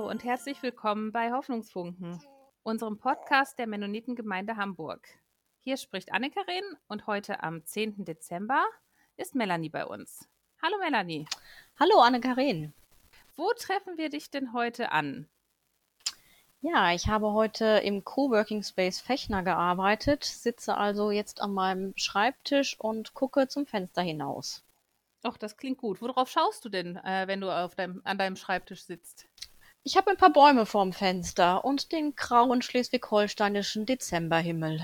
und herzlich willkommen bei Hoffnungsfunken, unserem Podcast der Mennonitengemeinde Hamburg. Hier spricht Anne-Karin und heute am 10. Dezember ist Melanie bei uns. Hallo Melanie. Hallo Anne-Karin. Wo treffen wir dich denn heute an? Ja, ich habe heute im Coworking Space Fechner gearbeitet, sitze also jetzt an meinem Schreibtisch und gucke zum Fenster hinaus. Ach, das klingt gut. Worauf schaust du denn, äh, wenn du auf deinem, an deinem Schreibtisch sitzt? Ich habe ein paar Bäume vorm Fenster und den grauen schleswig-holsteinischen Dezemberhimmel.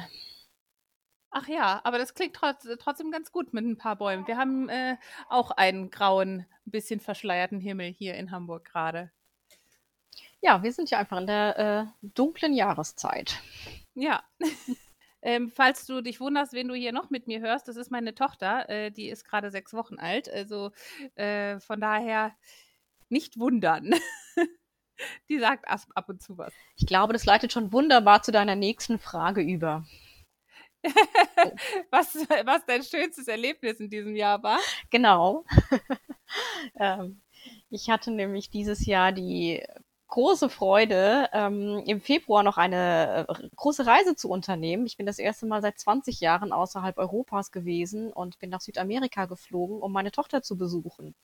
Ach ja, aber das klingt trotz, trotzdem ganz gut mit ein paar Bäumen. Wir haben äh, auch einen grauen, ein bisschen verschleierten Himmel hier in Hamburg gerade. Ja, wir sind ja einfach in der äh, dunklen Jahreszeit. Ja. ähm, falls du dich wunderst, wen du hier noch mit mir hörst, das ist meine Tochter. Äh, die ist gerade sechs Wochen alt. Also äh, von daher nicht wundern. die sagt ab und zu was. Ich glaube, das leitet schon wunderbar zu deiner nächsten Frage über. was, was dein schönstes Erlebnis in diesem Jahr war? Genau. ähm, ich hatte nämlich dieses Jahr die große Freude, ähm, im Februar noch eine äh, große Reise zu unternehmen. Ich bin das erste Mal seit 20 Jahren außerhalb Europas gewesen und bin nach Südamerika geflogen, um meine Tochter zu besuchen.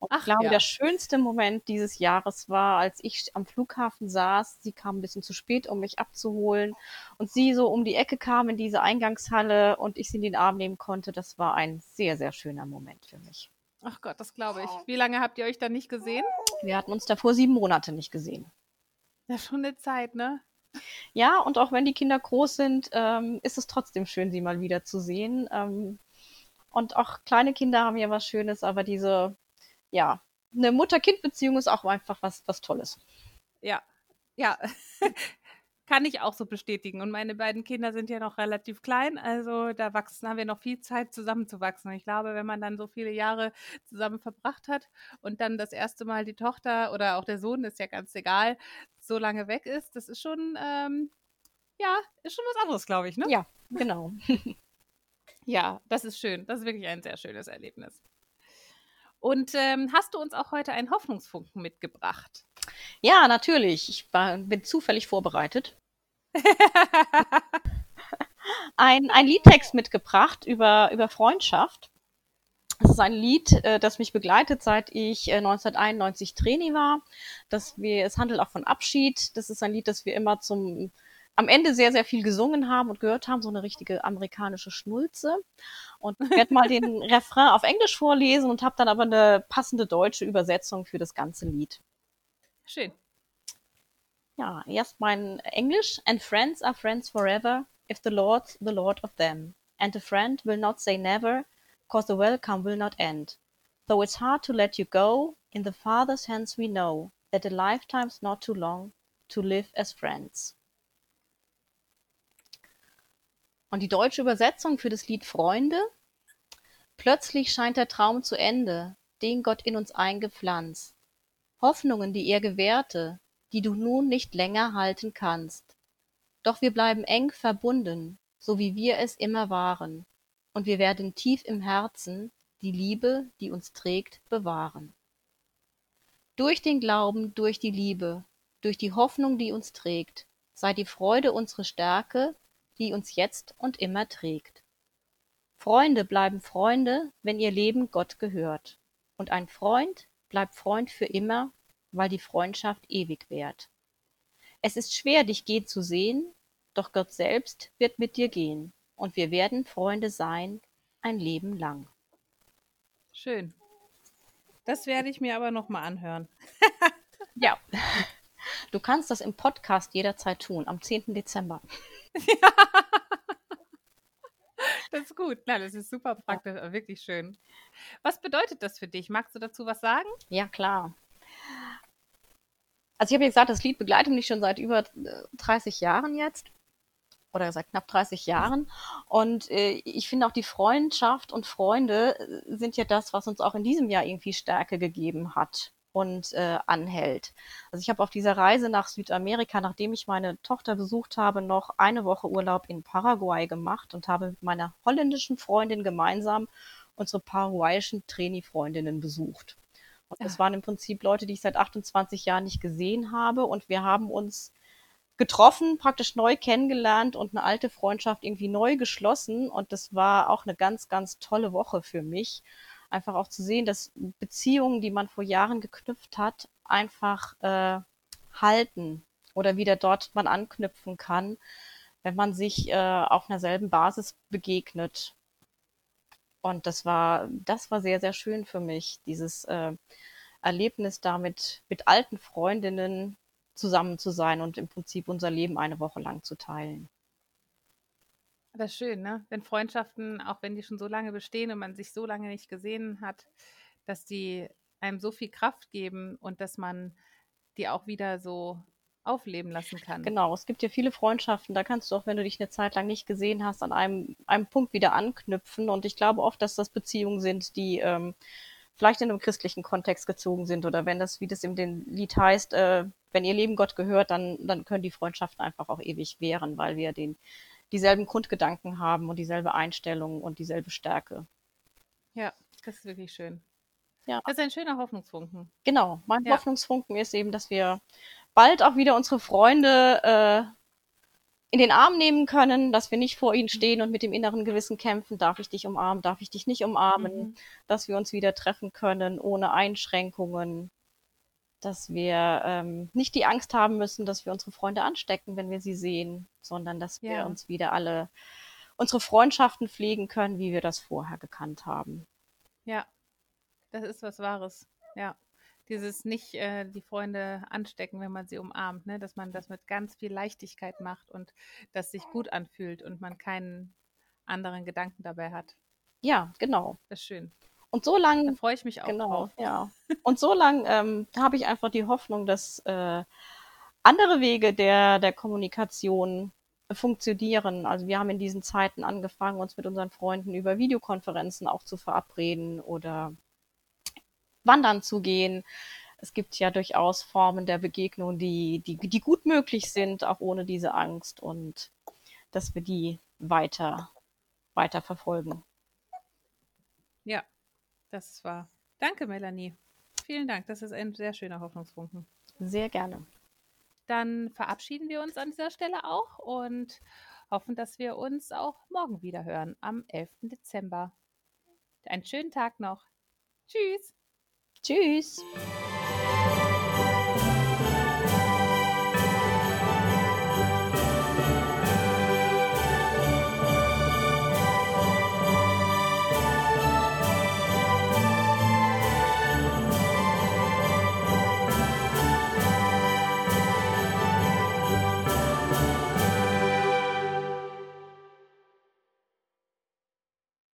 Und Ach, ich glaube, ja. der schönste Moment dieses Jahres war, als ich am Flughafen saß. Sie kam ein bisschen zu spät, um mich abzuholen. Und sie so um die Ecke kam in diese Eingangshalle und ich sie in den Arm nehmen konnte. Das war ein sehr, sehr schöner Moment für mich. Ach Gott, das glaube ich. Wie lange habt ihr euch dann nicht gesehen? Wir hatten uns davor sieben Monate nicht gesehen. Ja, schon eine Zeit, ne? Ja, und auch wenn die Kinder groß sind, ähm, ist es trotzdem schön, sie mal wieder zu sehen. Ähm, und auch kleine Kinder haben ja was Schönes, aber diese ja, eine Mutter-Kind-Beziehung ist auch einfach was, was Tolles. Ja, ja. Kann ich auch so bestätigen. Und meine beiden Kinder sind ja noch relativ klein, also da wachsen, haben wir noch viel Zeit zusammenzuwachsen. Ich glaube, wenn man dann so viele Jahre zusammen verbracht hat und dann das erste Mal die Tochter oder auch der Sohn, ist ja ganz egal, so lange weg ist, das ist schon, ähm, ja, ist schon was anderes, glaube ich, ne? Ja, genau. ja, das ist schön. Das ist wirklich ein sehr schönes Erlebnis. Und ähm, hast du uns auch heute einen Hoffnungsfunken mitgebracht? Ja, natürlich. Ich war, bin zufällig vorbereitet. ein, ein Liedtext mitgebracht über, über Freundschaft. Das ist ein Lied, äh, das mich begleitet, seit ich äh, 1991 Trainee war. Das wir, es handelt auch von Abschied. Das ist ein Lied, das wir immer zum am Ende sehr, sehr viel gesungen haben und gehört haben, so eine richtige amerikanische Schnulze. Und werde mal den Refrain auf Englisch vorlesen und habe dann aber eine passende deutsche Übersetzung für das ganze Lied. Schön. Ja, erst mein Englisch. And friends are friends forever, if the Lord's the Lord of them. And a friend will not say never, cause the welcome will not end. Though it's hard to let you go, in the Father's hands we know that a lifetime's not too long to live as friends. Und die deutsche Übersetzung für das Lied Freunde? Plötzlich scheint der Traum zu Ende, den Gott in uns eingepflanzt. Hoffnungen, die er gewährte, die du nun nicht länger halten kannst. Doch wir bleiben eng verbunden, so wie wir es immer waren, und wir werden tief im Herzen die Liebe, die uns trägt, bewahren. Durch den Glauben, durch die Liebe, durch die Hoffnung, die uns trägt, sei die Freude unsere Stärke, die uns jetzt und immer trägt. Freunde bleiben Freunde, wenn ihr Leben Gott gehört. Und ein Freund bleibt Freund für immer, weil die Freundschaft ewig währt. Es ist schwer, dich gehen zu sehen, doch Gott selbst wird mit dir gehen, und wir werden Freunde sein, ein Leben lang. Schön. Das werde ich mir aber nochmal anhören. ja. Du kannst das im Podcast jederzeit tun, am 10. Dezember. Ja. Das ist gut. Nein, das ist super praktisch, ja. wirklich schön. Was bedeutet das für dich? Magst du dazu was sagen? Ja, klar. Also ich habe ja gesagt, das Lied begleitet mich schon seit über 30 äh, Jahren jetzt. Oder seit knapp 30 Jahren. Und äh, ich finde auch die Freundschaft und Freunde äh, sind ja das, was uns auch in diesem Jahr irgendwie Stärke gegeben hat und äh, anhält. Also ich habe auf dieser Reise nach Südamerika, nachdem ich meine Tochter besucht habe, noch eine Woche Urlaub in Paraguay gemacht und habe mit meiner holländischen Freundin gemeinsam unsere paraguayischen Trainee-Freundinnen besucht. Und das waren im Prinzip Leute, die ich seit 28 Jahren nicht gesehen habe. Und wir haben uns getroffen, praktisch neu kennengelernt und eine alte Freundschaft irgendwie neu geschlossen. Und das war auch eine ganz, ganz tolle Woche für mich. Einfach auch zu sehen, dass Beziehungen, die man vor Jahren geknüpft hat, einfach äh, halten oder wieder dort man anknüpfen kann, wenn man sich äh, auf einer selben Basis begegnet. Und das war, das war sehr, sehr schön für mich, dieses äh, Erlebnis damit mit alten Freundinnen zusammen zu sein und im Prinzip unser Leben eine Woche lang zu teilen. Ist schön, ne? Wenn Freundschaften, auch wenn die schon so lange bestehen und man sich so lange nicht gesehen hat, dass die einem so viel Kraft geben und dass man die auch wieder so aufleben lassen kann. Genau, es gibt ja viele Freundschaften, da kannst du auch, wenn du dich eine Zeit lang nicht gesehen hast, an einem, einem Punkt wieder anknüpfen. Und ich glaube oft, dass das Beziehungen sind, die ähm, vielleicht in einem christlichen Kontext gezogen sind oder wenn das, wie das in dem Lied heißt, äh, wenn ihr Leben Gott gehört, dann, dann können die Freundschaften einfach auch ewig währen, weil wir den, dieselben Grundgedanken haben und dieselbe Einstellung und dieselbe Stärke. Ja, das ist wirklich schön. Ja. Das ist ein schöner Hoffnungsfunken. Genau, mein ja. Hoffnungsfunken ist eben, dass wir bald auch wieder unsere Freunde äh, in den Arm nehmen können, dass wir nicht vor ihnen stehen und mit dem inneren Gewissen kämpfen, darf ich dich umarmen, darf ich dich nicht umarmen, mhm. dass wir uns wieder treffen können ohne Einschränkungen, dass wir ähm, nicht die Angst haben müssen, dass wir unsere Freunde anstecken, wenn wir sie sehen, sondern dass wir ja. uns wieder alle unsere Freundschaften pflegen können, wie wir das vorher gekannt haben. Ja, das ist was Wahres. Ja dieses nicht äh, die Freunde anstecken, wenn man sie umarmt, ne? dass man das mit ganz viel Leichtigkeit macht und das sich gut anfühlt und man keinen anderen Gedanken dabei hat. Ja, genau. Das ist schön. Und so lange. Da freue ich mich auch genau, drauf. Ja. Und so lange ähm, habe ich einfach die Hoffnung, dass äh, andere Wege der, der Kommunikation funktionieren. Also wir haben in diesen Zeiten angefangen, uns mit unseren Freunden über Videokonferenzen auch zu verabreden oder wandern zu gehen. Es gibt ja durchaus Formen der Begegnung, die, die, die gut möglich sind, auch ohne diese Angst und dass wir die weiter, weiter verfolgen. Ja, das war. Danke, Melanie. Vielen Dank. Das ist ein sehr schöner Hoffnungsfunken. Sehr gerne. Dann verabschieden wir uns an dieser Stelle auch und hoffen, dass wir uns auch morgen wieder hören, am 11. Dezember. Einen schönen Tag noch. Tschüss. Tschüss.